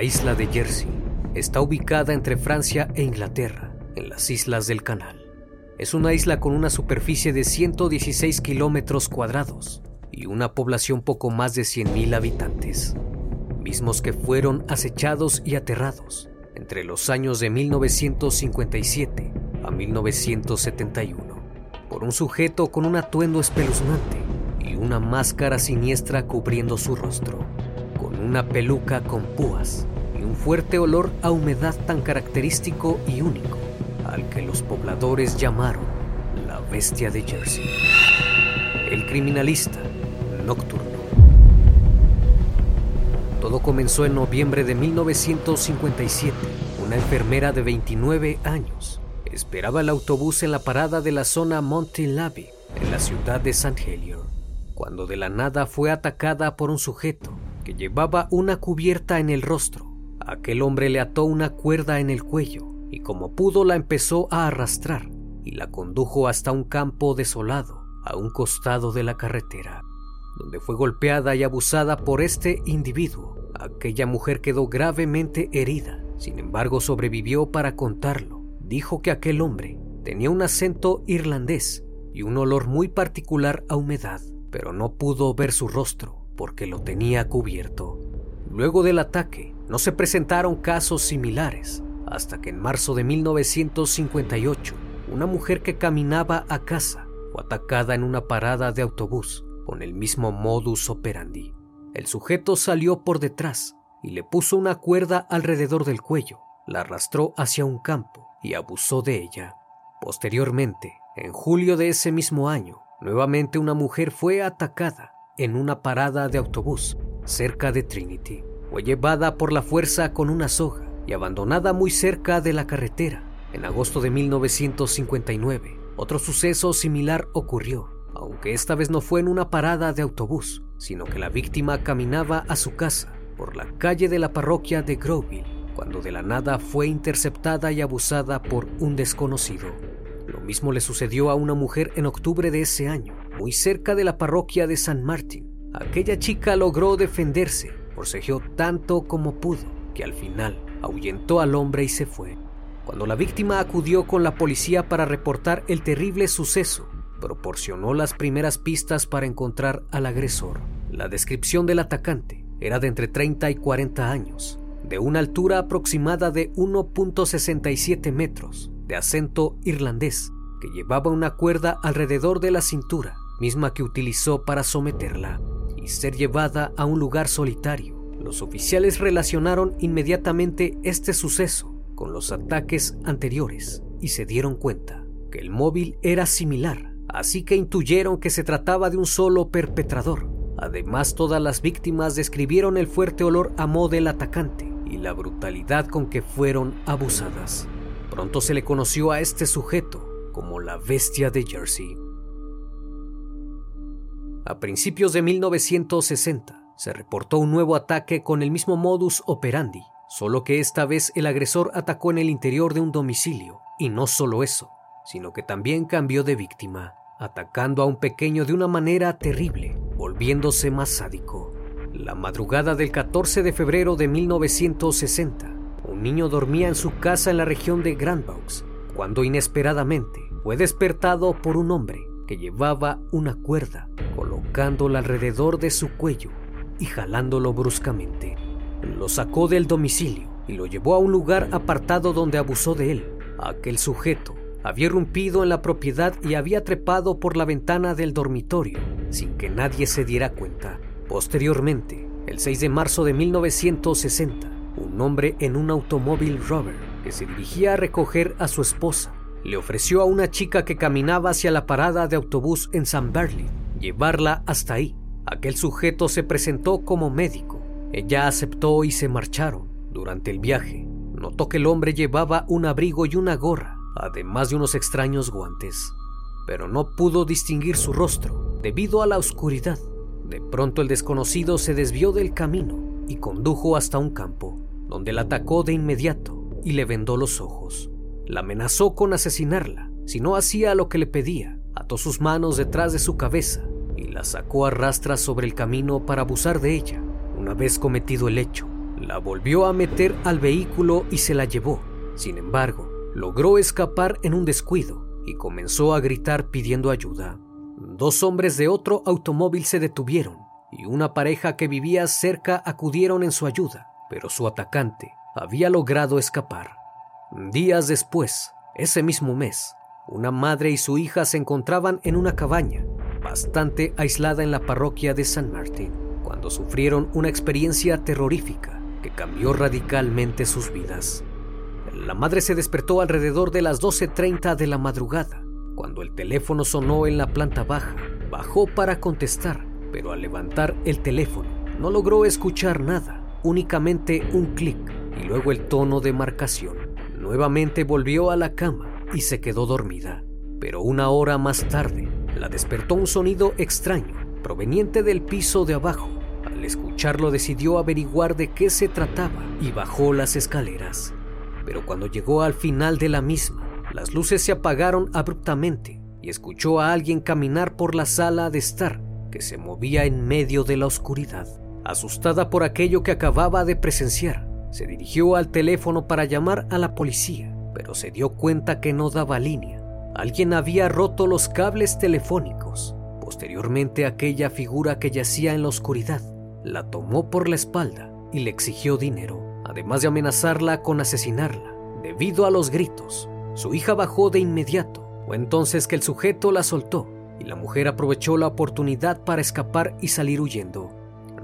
La isla de Jersey está ubicada entre Francia e Inglaterra, en las Islas del Canal. Es una isla con una superficie de 116 kilómetros cuadrados y una población poco más de 100.000 habitantes, mismos que fueron acechados y aterrados entre los años de 1957 a 1971 por un sujeto con un atuendo espeluznante y una máscara siniestra cubriendo su rostro, con una peluca con púas y un fuerte olor a humedad tan característico y único, al que los pobladores llamaron la bestia de Jersey. El criminalista nocturno. Todo comenzó en noviembre de 1957. Una enfermera de 29 años esperaba el autobús en la parada de la zona Monte-Lavi, en la ciudad de St. Helier, cuando de la nada fue atacada por un sujeto que llevaba una cubierta en el rostro. Aquel hombre le ató una cuerda en el cuello y como pudo la empezó a arrastrar y la condujo hasta un campo desolado a un costado de la carretera, donde fue golpeada y abusada por este individuo. Aquella mujer quedó gravemente herida, sin embargo sobrevivió para contarlo. Dijo que aquel hombre tenía un acento irlandés y un olor muy particular a humedad, pero no pudo ver su rostro porque lo tenía cubierto. Luego del ataque, no se presentaron casos similares, hasta que en marzo de 1958, una mujer que caminaba a casa fue atacada en una parada de autobús con el mismo modus operandi. El sujeto salió por detrás y le puso una cuerda alrededor del cuello, la arrastró hacia un campo y abusó de ella. Posteriormente, en julio de ese mismo año, nuevamente una mujer fue atacada en una parada de autobús cerca de Trinity. Fue llevada por la fuerza con una soga y abandonada muy cerca de la carretera. En agosto de 1959, otro suceso similar ocurrió, aunque esta vez no fue en una parada de autobús, sino que la víctima caminaba a su casa por la calle de la parroquia de Groville, cuando de la nada fue interceptada y abusada por un desconocido. Lo mismo le sucedió a una mujer en octubre de ese año, muy cerca de la parroquia de San Martín, aquella chica logró defenderse, forcejeó tanto como pudo, que al final ahuyentó al hombre y se fue. Cuando la víctima acudió con la policía para reportar el terrible suceso, proporcionó las primeras pistas para encontrar al agresor. La descripción del atacante era de entre 30 y 40 años, de una altura aproximada de 1.67 metros, de acento irlandés, que llevaba una cuerda alrededor de la cintura, misma que utilizó para someterla ser llevada a un lugar solitario. Los oficiales relacionaron inmediatamente este suceso con los ataques anteriores y se dieron cuenta que el móvil era similar, así que intuyeron que se trataba de un solo perpetrador. Además, todas las víctimas describieron el fuerte olor a mo del atacante y la brutalidad con que fueron abusadas. Pronto se le conoció a este sujeto como la bestia de Jersey. A principios de 1960 se reportó un nuevo ataque con el mismo modus operandi, solo que esta vez el agresor atacó en el interior de un domicilio, y no solo eso, sino que también cambió de víctima, atacando a un pequeño de una manera terrible, volviéndose más sádico. La madrugada del 14 de febrero de 1960, un niño dormía en su casa en la región de Grandvaux, cuando inesperadamente fue despertado por un hombre que llevaba una cuerda, colocándola alrededor de su cuello y jalándolo bruscamente. Lo sacó del domicilio y lo llevó a un lugar apartado donde abusó de él. Aquel sujeto había irrumpido en la propiedad y había trepado por la ventana del dormitorio sin que nadie se diera cuenta. Posteriormente, el 6 de marzo de 1960, un hombre en un automóvil Rover que se dirigía a recoger a su esposa le ofreció a una chica que caminaba hacia la parada de autobús en San Berlin llevarla hasta ahí. Aquel sujeto se presentó como médico. Ella aceptó y se marcharon. Durante el viaje, notó que el hombre llevaba un abrigo y una gorra, además de unos extraños guantes, pero no pudo distinguir su rostro debido a la oscuridad. De pronto el desconocido se desvió del camino y condujo hasta un campo, donde la atacó de inmediato y le vendó los ojos. La amenazó con asesinarla si no hacía lo que le pedía. Ató sus manos detrás de su cabeza y la sacó a rastras sobre el camino para abusar de ella. Una vez cometido el hecho, la volvió a meter al vehículo y se la llevó. Sin embargo, logró escapar en un descuido y comenzó a gritar pidiendo ayuda. Dos hombres de otro automóvil se detuvieron y una pareja que vivía cerca acudieron en su ayuda, pero su atacante había logrado escapar. Días después, ese mismo mes, una madre y su hija se encontraban en una cabaña bastante aislada en la parroquia de San Martín cuando sufrieron una experiencia terrorífica que cambió radicalmente sus vidas. La madre se despertó alrededor de las 12.30 de la madrugada cuando el teléfono sonó en la planta baja, bajó para contestar, pero al levantar el teléfono no logró escuchar nada, únicamente un clic y luego el tono de marcación. Nuevamente volvió a la cama y se quedó dormida, pero una hora más tarde la despertó un sonido extraño proveniente del piso de abajo. Al escucharlo decidió averiguar de qué se trataba y bajó las escaleras. Pero cuando llegó al final de la misma, las luces se apagaron abruptamente y escuchó a alguien caminar por la sala de estar que se movía en medio de la oscuridad. Asustada por aquello que acababa de presenciar, se dirigió al teléfono para llamar a la policía, pero se dio cuenta que no daba línea. Alguien había roto los cables telefónicos. Posteriormente aquella figura que yacía en la oscuridad la tomó por la espalda y le exigió dinero, además de amenazarla con asesinarla. Debido a los gritos, su hija bajó de inmediato. Fue entonces que el sujeto la soltó y la mujer aprovechó la oportunidad para escapar y salir huyendo,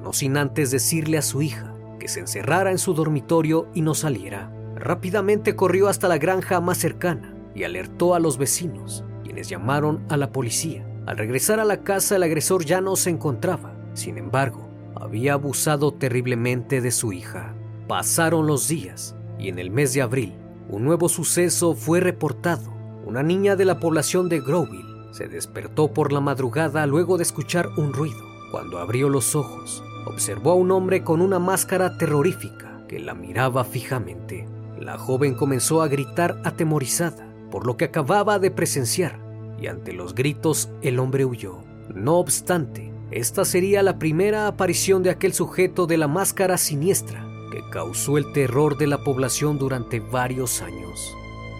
no sin antes decirle a su hija se encerrara en su dormitorio y no saliera. Rápidamente corrió hasta la granja más cercana y alertó a los vecinos, quienes llamaron a la policía. Al regresar a la casa el agresor ya no se encontraba, sin embargo, había abusado terriblemente de su hija. Pasaron los días y en el mes de abril un nuevo suceso fue reportado. Una niña de la población de Groville se despertó por la madrugada luego de escuchar un ruido. Cuando abrió los ojos, observó a un hombre con una máscara terrorífica que la miraba fijamente. La joven comenzó a gritar atemorizada por lo que acababa de presenciar y ante los gritos el hombre huyó. No obstante, esta sería la primera aparición de aquel sujeto de la máscara siniestra que causó el terror de la población durante varios años.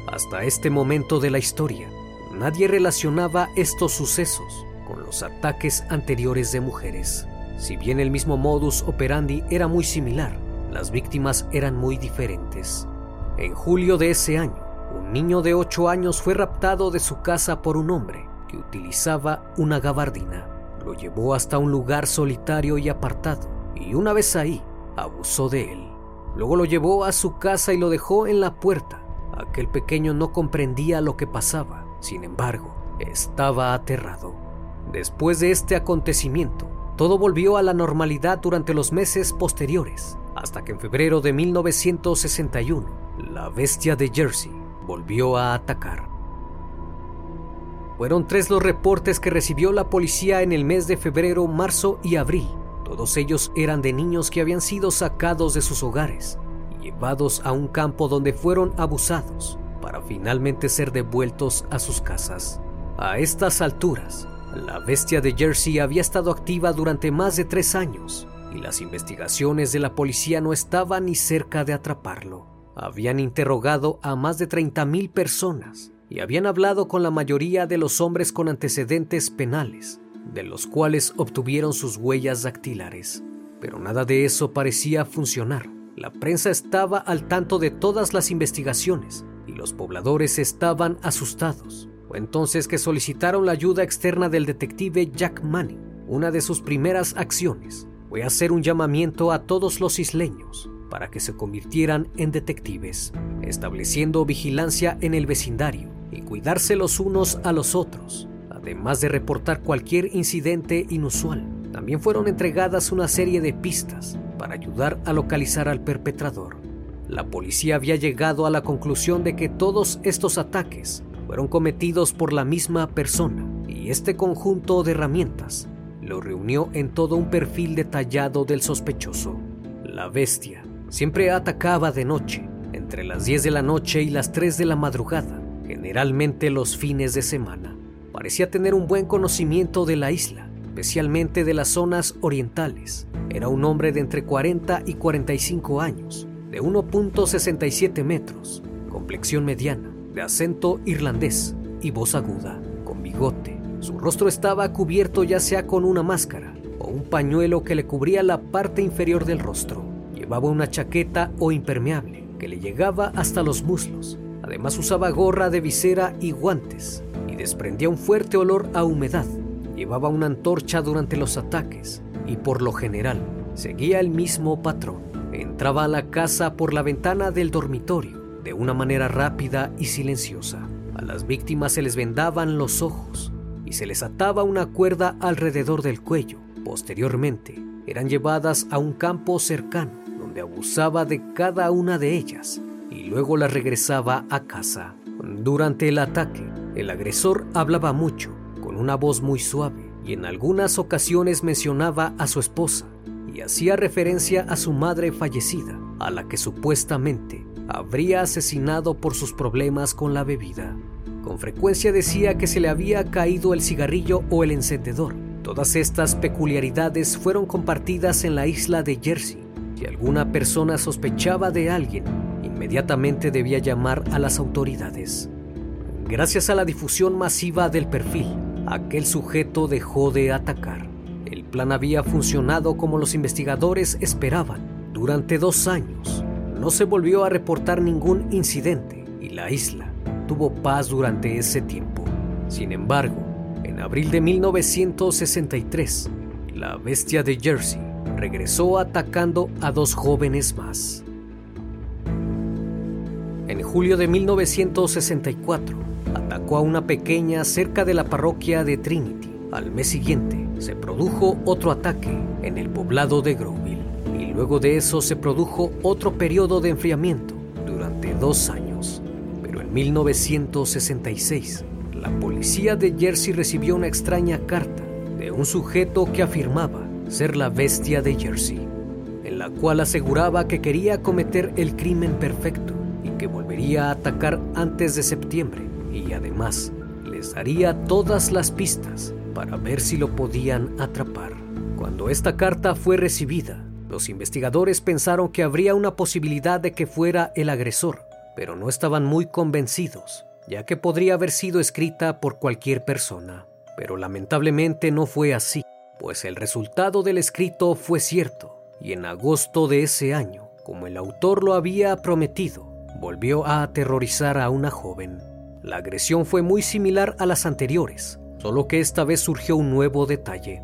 Hasta este momento de la historia, nadie relacionaba estos sucesos con los ataques anteriores de mujeres. Si bien el mismo modus operandi era muy similar, las víctimas eran muy diferentes. En julio de ese año, un niño de 8 años fue raptado de su casa por un hombre que utilizaba una gabardina. Lo llevó hasta un lugar solitario y apartado y una vez ahí abusó de él. Luego lo llevó a su casa y lo dejó en la puerta. Aquel pequeño no comprendía lo que pasaba, sin embargo, estaba aterrado. Después de este acontecimiento, todo volvió a la normalidad durante los meses posteriores, hasta que en febrero de 1961, la bestia de Jersey volvió a atacar. Fueron tres los reportes que recibió la policía en el mes de febrero, marzo y abril. Todos ellos eran de niños que habían sido sacados de sus hogares y llevados a un campo donde fueron abusados para finalmente ser devueltos a sus casas. A estas alturas, la bestia de Jersey había estado activa durante más de tres años y las investigaciones de la policía no estaban ni cerca de atraparlo. Habían interrogado a más de 30.000 personas y habían hablado con la mayoría de los hombres con antecedentes penales, de los cuales obtuvieron sus huellas dactilares. Pero nada de eso parecía funcionar. La prensa estaba al tanto de todas las investigaciones y los pobladores estaban asustados. Fue entonces que solicitaron la ayuda externa del detective Jack Manning. Una de sus primeras acciones fue hacer un llamamiento a todos los isleños para que se convirtieran en detectives, estableciendo vigilancia en el vecindario y cuidarse los unos a los otros, además de reportar cualquier incidente inusual. También fueron entregadas una serie de pistas para ayudar a localizar al perpetrador. La policía había llegado a la conclusión de que todos estos ataques fueron cometidos por la misma persona y este conjunto de herramientas lo reunió en todo un perfil detallado del sospechoso. La bestia siempre atacaba de noche, entre las 10 de la noche y las 3 de la madrugada, generalmente los fines de semana. Parecía tener un buen conocimiento de la isla, especialmente de las zonas orientales. Era un hombre de entre 40 y 45 años, de 1.67 metros, complexión mediana, de acento irlandés y voz aguda, con bigote. Su rostro estaba cubierto ya sea con una máscara o un pañuelo que le cubría la parte inferior del rostro. Llevaba una chaqueta o impermeable que le llegaba hasta los muslos. Además usaba gorra de visera y guantes y desprendía un fuerte olor a humedad. Llevaba una antorcha durante los ataques y por lo general seguía el mismo patrón. Entraba a la casa por la ventana del dormitorio de una manera rápida y silenciosa. A las víctimas se les vendaban los ojos y se les ataba una cuerda alrededor del cuello. Posteriormente, eran llevadas a un campo cercano donde abusaba de cada una de ellas y luego las regresaba a casa. Durante el ataque, el agresor hablaba mucho, con una voz muy suave, y en algunas ocasiones mencionaba a su esposa y hacía referencia a su madre fallecida, a la que supuestamente habría asesinado por sus problemas con la bebida. Con frecuencia decía que se le había caído el cigarrillo o el encendedor. Todas estas peculiaridades fueron compartidas en la isla de Jersey. Si alguna persona sospechaba de alguien, inmediatamente debía llamar a las autoridades. Gracias a la difusión masiva del perfil, aquel sujeto dejó de atacar. El plan había funcionado como los investigadores esperaban. Durante dos años, no se volvió a reportar ningún incidente y la isla tuvo paz durante ese tiempo. Sin embargo, en abril de 1963, la bestia de Jersey regresó atacando a dos jóvenes más. En julio de 1964, atacó a una pequeña cerca de la parroquia de Trinity. Al mes siguiente, se produjo otro ataque en el poblado de Groville y luego de eso se produjo otro periodo de enfriamiento durante dos años. Pero en 1966, la policía de Jersey recibió una extraña carta de un sujeto que afirmaba ser la bestia de Jersey, en la cual aseguraba que quería cometer el crimen perfecto y que volvería a atacar antes de septiembre y además les daría todas las pistas para ver si lo podían atrapar. Cuando esta carta fue recibida, los investigadores pensaron que habría una posibilidad de que fuera el agresor, pero no estaban muy convencidos, ya que podría haber sido escrita por cualquier persona. Pero lamentablemente no fue así, pues el resultado del escrito fue cierto, y en agosto de ese año, como el autor lo había prometido, volvió a aterrorizar a una joven. La agresión fue muy similar a las anteriores, solo que esta vez surgió un nuevo detalle.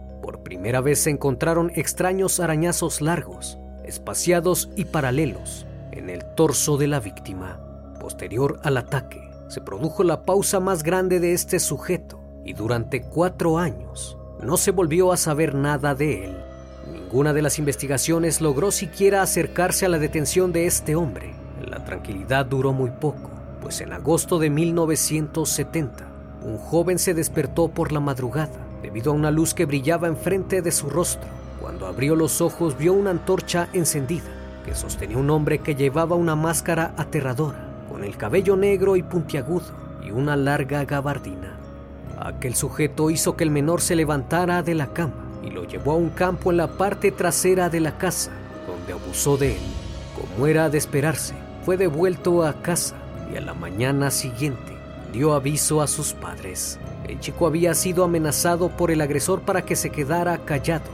Primera vez se encontraron extraños arañazos largos, espaciados y paralelos en el torso de la víctima. Posterior al ataque, se produjo la pausa más grande de este sujeto y durante cuatro años no se volvió a saber nada de él. Ninguna de las investigaciones logró siquiera acercarse a la detención de este hombre. La tranquilidad duró muy poco, pues en agosto de 1970, un joven se despertó por la madrugada debido a una luz que brillaba enfrente de su rostro. Cuando abrió los ojos vio una antorcha encendida que sostenía un hombre que llevaba una máscara aterradora, con el cabello negro y puntiagudo y una larga gabardina. Aquel sujeto hizo que el menor se levantara de la cama y lo llevó a un campo en la parte trasera de la casa, donde abusó de él. Como era de esperarse, fue devuelto a casa y a la mañana siguiente dio aviso a sus padres. El chico había sido amenazado por el agresor para que se quedara callado,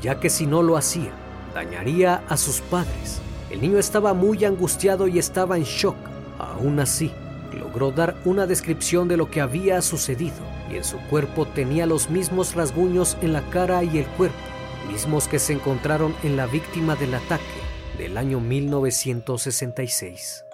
ya que si no lo hacía, dañaría a sus padres. El niño estaba muy angustiado y estaba en shock. Aún así, logró dar una descripción de lo que había sucedido y en su cuerpo tenía los mismos rasguños en la cara y el cuerpo, mismos que se encontraron en la víctima del ataque del año 1966.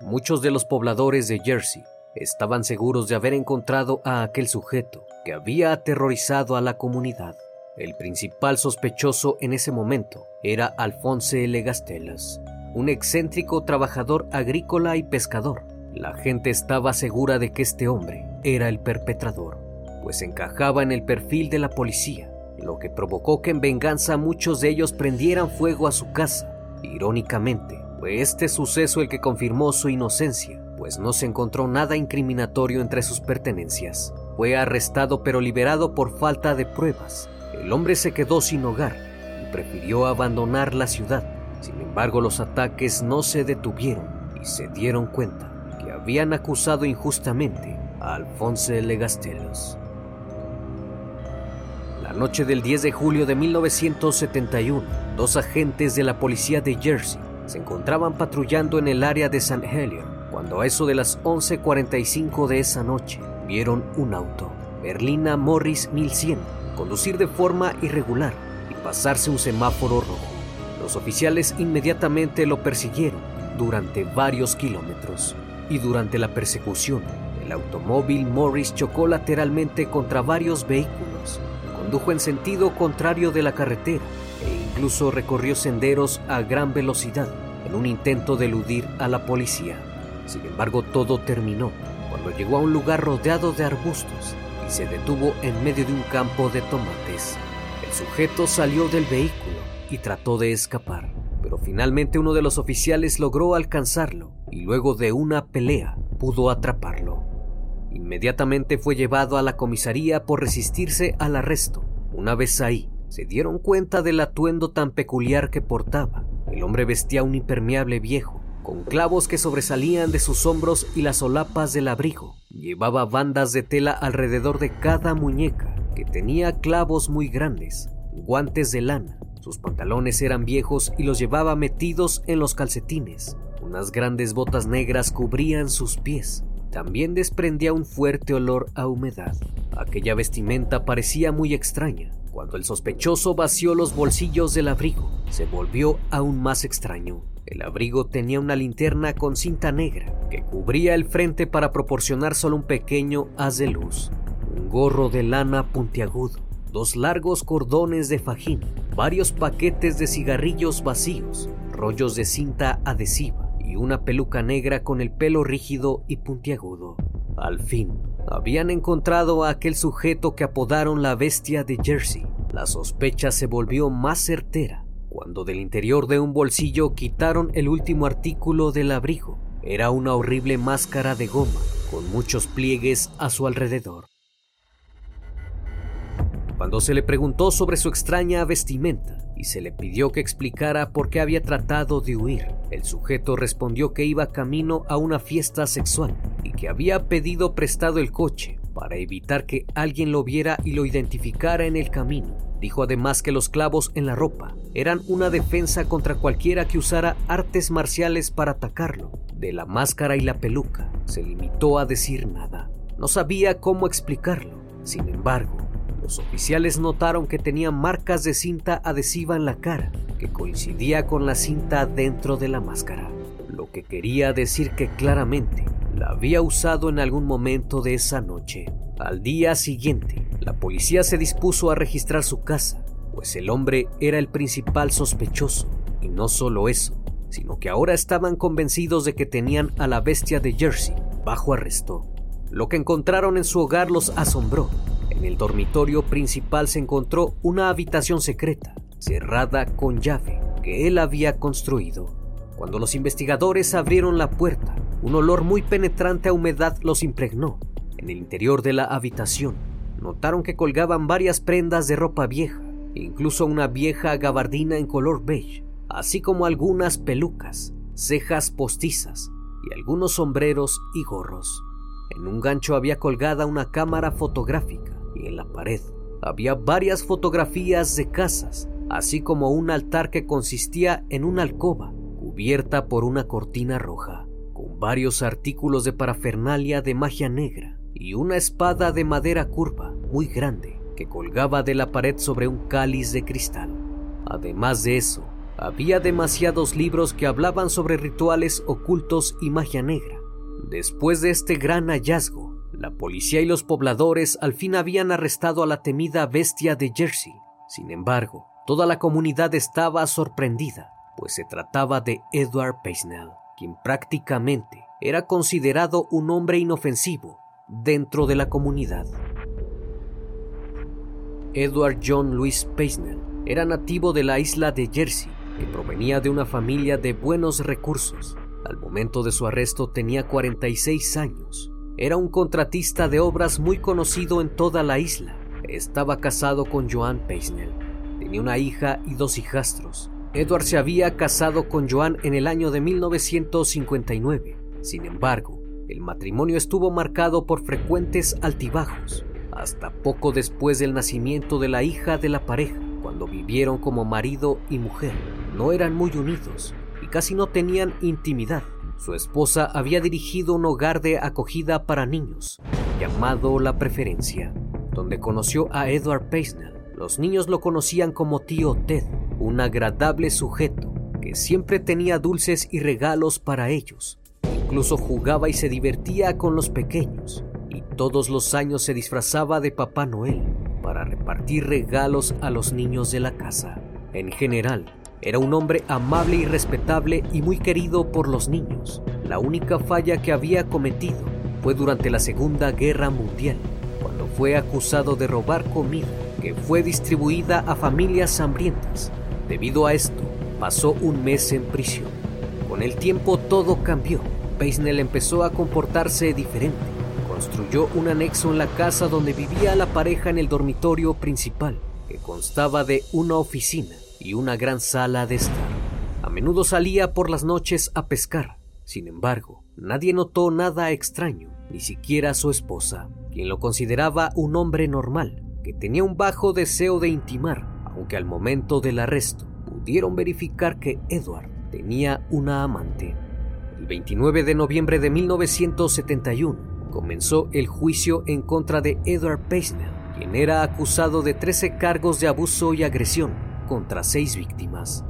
Muchos de los pobladores de Jersey estaban seguros de haber encontrado a aquel sujeto que había aterrorizado a la comunidad. El principal sospechoso en ese momento era Alphonse Legastelas, un excéntrico trabajador agrícola y pescador. La gente estaba segura de que este hombre era el perpetrador, pues encajaba en el perfil de la policía, lo que provocó que en venganza muchos de ellos prendieran fuego a su casa. Irónicamente, fue este suceso el que confirmó su inocencia pues no se encontró nada incriminatorio entre sus pertenencias. Fue arrestado pero liberado por falta de pruebas. El hombre se quedó sin hogar y prefirió abandonar la ciudad. Sin embargo, los ataques no se detuvieron y se dieron cuenta que habían acusado injustamente a Alfonso Legastelos. La noche del 10 de julio de 1971, dos agentes de la policía de Jersey se encontraban patrullando en el área de San Helier cuando a eso de las 11.45 de esa noche vieron un auto, Berlina Morris 1100, conducir de forma irregular y pasarse un semáforo rojo. Los oficiales inmediatamente lo persiguieron durante varios kilómetros y durante la persecución el automóvil Morris chocó lateralmente contra varios vehículos, condujo en sentido contrario de la carretera e incluso recorrió senderos a gran velocidad en un intento de eludir a la policía. Sin embargo, todo terminó cuando llegó a un lugar rodeado de arbustos y se detuvo en medio de un campo de tomates. El sujeto salió del vehículo y trató de escapar, pero finalmente uno de los oficiales logró alcanzarlo y luego de una pelea pudo atraparlo. Inmediatamente fue llevado a la comisaría por resistirse al arresto. Una vez ahí, se dieron cuenta del atuendo tan peculiar que portaba. El hombre vestía un impermeable viejo con clavos que sobresalían de sus hombros y las solapas del abrigo. Llevaba bandas de tela alrededor de cada muñeca, que tenía clavos muy grandes, guantes de lana. Sus pantalones eran viejos y los llevaba metidos en los calcetines. Unas grandes botas negras cubrían sus pies. También desprendía un fuerte olor a humedad. Aquella vestimenta parecía muy extraña. Cuando el sospechoso vació los bolsillos del abrigo, se volvió aún más extraño. El abrigo tenía una linterna con cinta negra que cubría el frente para proporcionar solo un pequeño haz de luz, un gorro de lana puntiagudo, dos largos cordones de fajín, varios paquetes de cigarrillos vacíos, rollos de cinta adhesiva y una peluca negra con el pelo rígido y puntiagudo. Al fin, habían encontrado a aquel sujeto que apodaron la bestia de Jersey. La sospecha se volvió más certera cuando del interior de un bolsillo quitaron el último artículo del abrigo. Era una horrible máscara de goma con muchos pliegues a su alrededor. Cuando se le preguntó sobre su extraña vestimenta y se le pidió que explicara por qué había tratado de huir, el sujeto respondió que iba camino a una fiesta sexual y que había pedido prestado el coche para evitar que alguien lo viera y lo identificara en el camino. Dijo además que los clavos en la ropa eran una defensa contra cualquiera que usara artes marciales para atacarlo. De la máscara y la peluca se limitó a decir nada. No sabía cómo explicarlo. Sin embargo, los oficiales notaron que tenía marcas de cinta adhesiva en la cara, que coincidía con la cinta dentro de la máscara, lo que quería decir que claramente la había usado en algún momento de esa noche. Al día siguiente, la policía se dispuso a registrar su casa, pues el hombre era el principal sospechoso. Y no solo eso, sino que ahora estaban convencidos de que tenían a la bestia de Jersey bajo arresto. Lo que encontraron en su hogar los asombró. El dormitorio principal se encontró una habitación secreta, cerrada con llave, que él había construido. Cuando los investigadores abrieron la puerta, un olor muy penetrante a humedad los impregnó. En el interior de la habitación, notaron que colgaban varias prendas de ropa vieja, incluso una vieja gabardina en color beige, así como algunas pelucas, cejas postizas y algunos sombreros y gorros. En un gancho había colgada una cámara fotográfica y en la pared había varias fotografías de casas, así como un altar que consistía en una alcoba cubierta por una cortina roja varios artículos de parafernalia de magia negra y una espada de madera curva muy grande que colgaba de la pared sobre un cáliz de cristal. Además de eso, había demasiados libros que hablaban sobre rituales ocultos y magia negra. Después de este gran hallazgo, la policía y los pobladores al fin habían arrestado a la temida bestia de Jersey. Sin embargo, toda la comunidad estaba sorprendida, pues se trataba de Edward Paisnell quien prácticamente era considerado un hombre inofensivo dentro de la comunidad. Edward John Louis Paisnell era nativo de la isla de Jersey, que provenía de una familia de buenos recursos. Al momento de su arresto tenía 46 años. Era un contratista de obras muy conocido en toda la isla. Estaba casado con Joan Paisnell. Tenía una hija y dos hijastros. Edward se había casado con Joan en el año de 1959. Sin embargo, el matrimonio estuvo marcado por frecuentes altibajos, hasta poco después del nacimiento de la hija de la pareja, cuando vivieron como marido y mujer. No eran muy unidos y casi no tenían intimidad. Su esposa había dirigido un hogar de acogida para niños, llamado La Preferencia, donde conoció a Edward Paisnell. Los niños lo conocían como tío Ted, un agradable sujeto que siempre tenía dulces y regalos para ellos. Incluso jugaba y se divertía con los pequeños y todos los años se disfrazaba de Papá Noel para repartir regalos a los niños de la casa. En general, era un hombre amable y respetable y muy querido por los niños. La única falla que había cometido fue durante la Segunda Guerra Mundial, cuando fue acusado de robar comida que fue distribuida a familias hambrientas Debido a esto, pasó un mes en prisión. Con el tiempo todo cambió. Peisnell empezó a comportarse diferente. Construyó un anexo en la casa donde vivía la pareja en el dormitorio principal, que constaba de una oficina y una gran sala de estar. A menudo salía por las noches a pescar. Sin embargo, nadie notó nada extraño, ni siquiera su esposa, quien lo consideraba un hombre normal, que tenía un bajo deseo de intimar aunque al momento del arresto pudieron verificar que Edward tenía una amante. El 29 de noviembre de 1971 comenzó el juicio en contra de Edward Paisnell, quien era acusado de 13 cargos de abuso y agresión contra seis víctimas.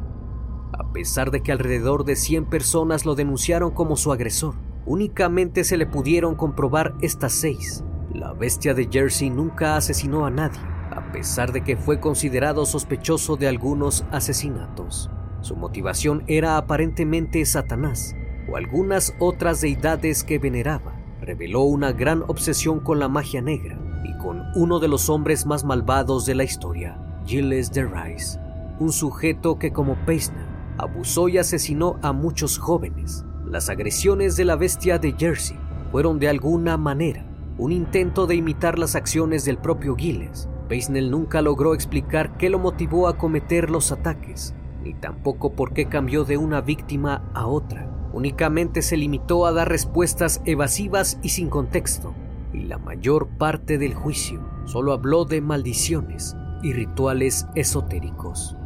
A pesar de que alrededor de 100 personas lo denunciaron como su agresor, únicamente se le pudieron comprobar estas seis. La bestia de Jersey nunca asesinó a nadie a pesar de que fue considerado sospechoso de algunos asesinatos. Su motivación era aparentemente Satanás o algunas otras deidades que veneraba. Reveló una gran obsesión con la magia negra y con uno de los hombres más malvados de la historia, Gilles de Rice, un sujeto que como Peisner abusó y asesinó a muchos jóvenes. Las agresiones de la bestia de Jersey fueron de alguna manera un intento de imitar las acciones del propio Gilles Beisnell nunca logró explicar qué lo motivó a cometer los ataques, ni tampoco por qué cambió de una víctima a otra. Únicamente se limitó a dar respuestas evasivas y sin contexto, y la mayor parte del juicio solo habló de maldiciones y rituales esotéricos.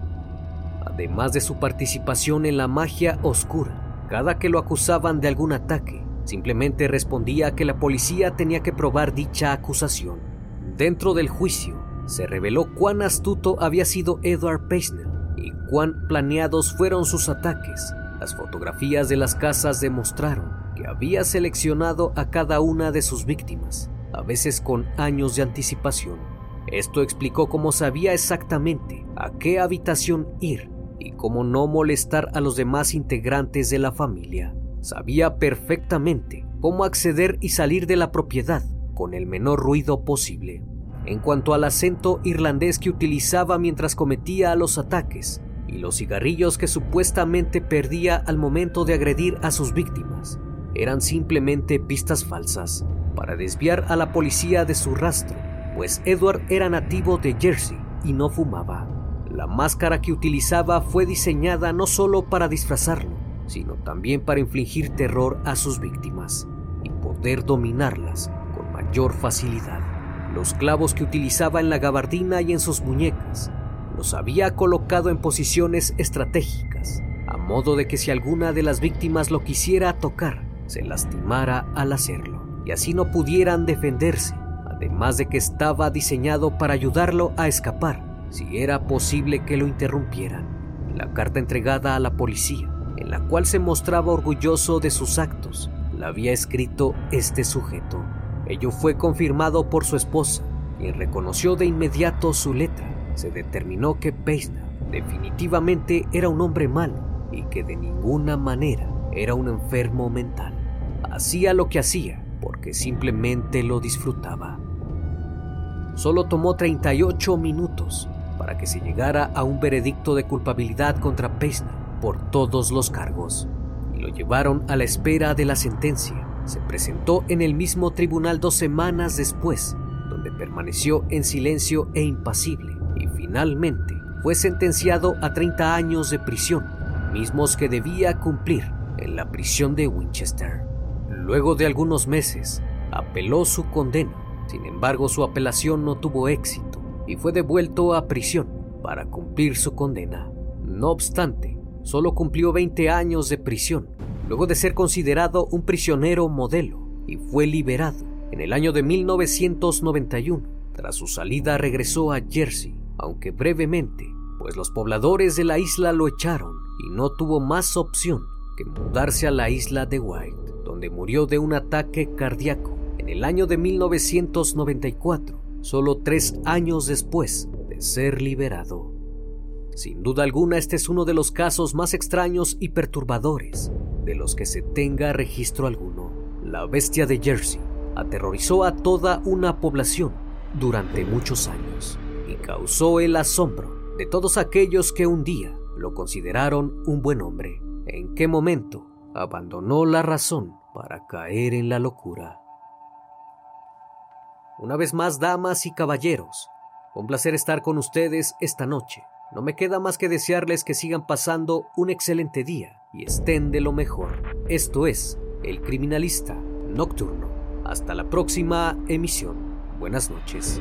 Además de su participación en la magia oscura, cada que lo acusaban de algún ataque, simplemente respondía que la policía tenía que probar dicha acusación. Dentro del juicio, se reveló cuán astuto había sido Edward Peisner y cuán planeados fueron sus ataques. Las fotografías de las casas demostraron que había seleccionado a cada una de sus víctimas, a veces con años de anticipación. Esto explicó cómo sabía exactamente a qué habitación ir y cómo no molestar a los demás integrantes de la familia. Sabía perfectamente cómo acceder y salir de la propiedad con el menor ruido posible. En cuanto al acento irlandés que utilizaba mientras cometía los ataques y los cigarrillos que supuestamente perdía al momento de agredir a sus víctimas, eran simplemente pistas falsas para desviar a la policía de su rastro, pues Edward era nativo de Jersey y no fumaba. La máscara que utilizaba fue diseñada no solo para disfrazarlo, sino también para infligir terror a sus víctimas y poder dominarlas con mayor facilidad. Los clavos que utilizaba en la gabardina y en sus muñecas los había colocado en posiciones estratégicas, a modo de que si alguna de las víctimas lo quisiera tocar, se lastimara al hacerlo, y así no pudieran defenderse, además de que estaba diseñado para ayudarlo a escapar, si era posible que lo interrumpieran. La carta entregada a la policía, en la cual se mostraba orgulloso de sus actos, la había escrito este sujeto. Ello fue confirmado por su esposa, quien reconoció de inmediato su letra. Se determinó que Peisner definitivamente era un hombre malo y que de ninguna manera era un enfermo mental. Hacía lo que hacía porque simplemente lo disfrutaba. Solo tomó 38 minutos para que se llegara a un veredicto de culpabilidad contra Peisner por todos los cargos. Y lo llevaron a la espera de la sentencia. Se presentó en el mismo tribunal dos semanas después, donde permaneció en silencio e impasible y finalmente fue sentenciado a 30 años de prisión, mismos que debía cumplir en la prisión de Winchester. Luego de algunos meses, apeló su condena, sin embargo su apelación no tuvo éxito y fue devuelto a prisión para cumplir su condena. No obstante, solo cumplió 20 años de prisión luego de ser considerado un prisionero modelo y fue liberado en el año de 1991. Tras su salida regresó a Jersey, aunque brevemente, pues los pobladores de la isla lo echaron y no tuvo más opción que mudarse a la isla de White, donde murió de un ataque cardíaco en el año de 1994, solo tres años después de ser liberado. Sin duda alguna este es uno de los casos más extraños y perturbadores de los que se tenga registro alguno. La bestia de Jersey aterrorizó a toda una población durante muchos años y causó el asombro de todos aquellos que un día lo consideraron un buen hombre. ¿En qué momento abandonó la razón para caer en la locura? Una vez más, damas y caballeros, un placer estar con ustedes esta noche. No me queda más que desearles que sigan pasando un excelente día y estén de lo mejor. Esto es El Criminalista Nocturno. Hasta la próxima emisión. Buenas noches.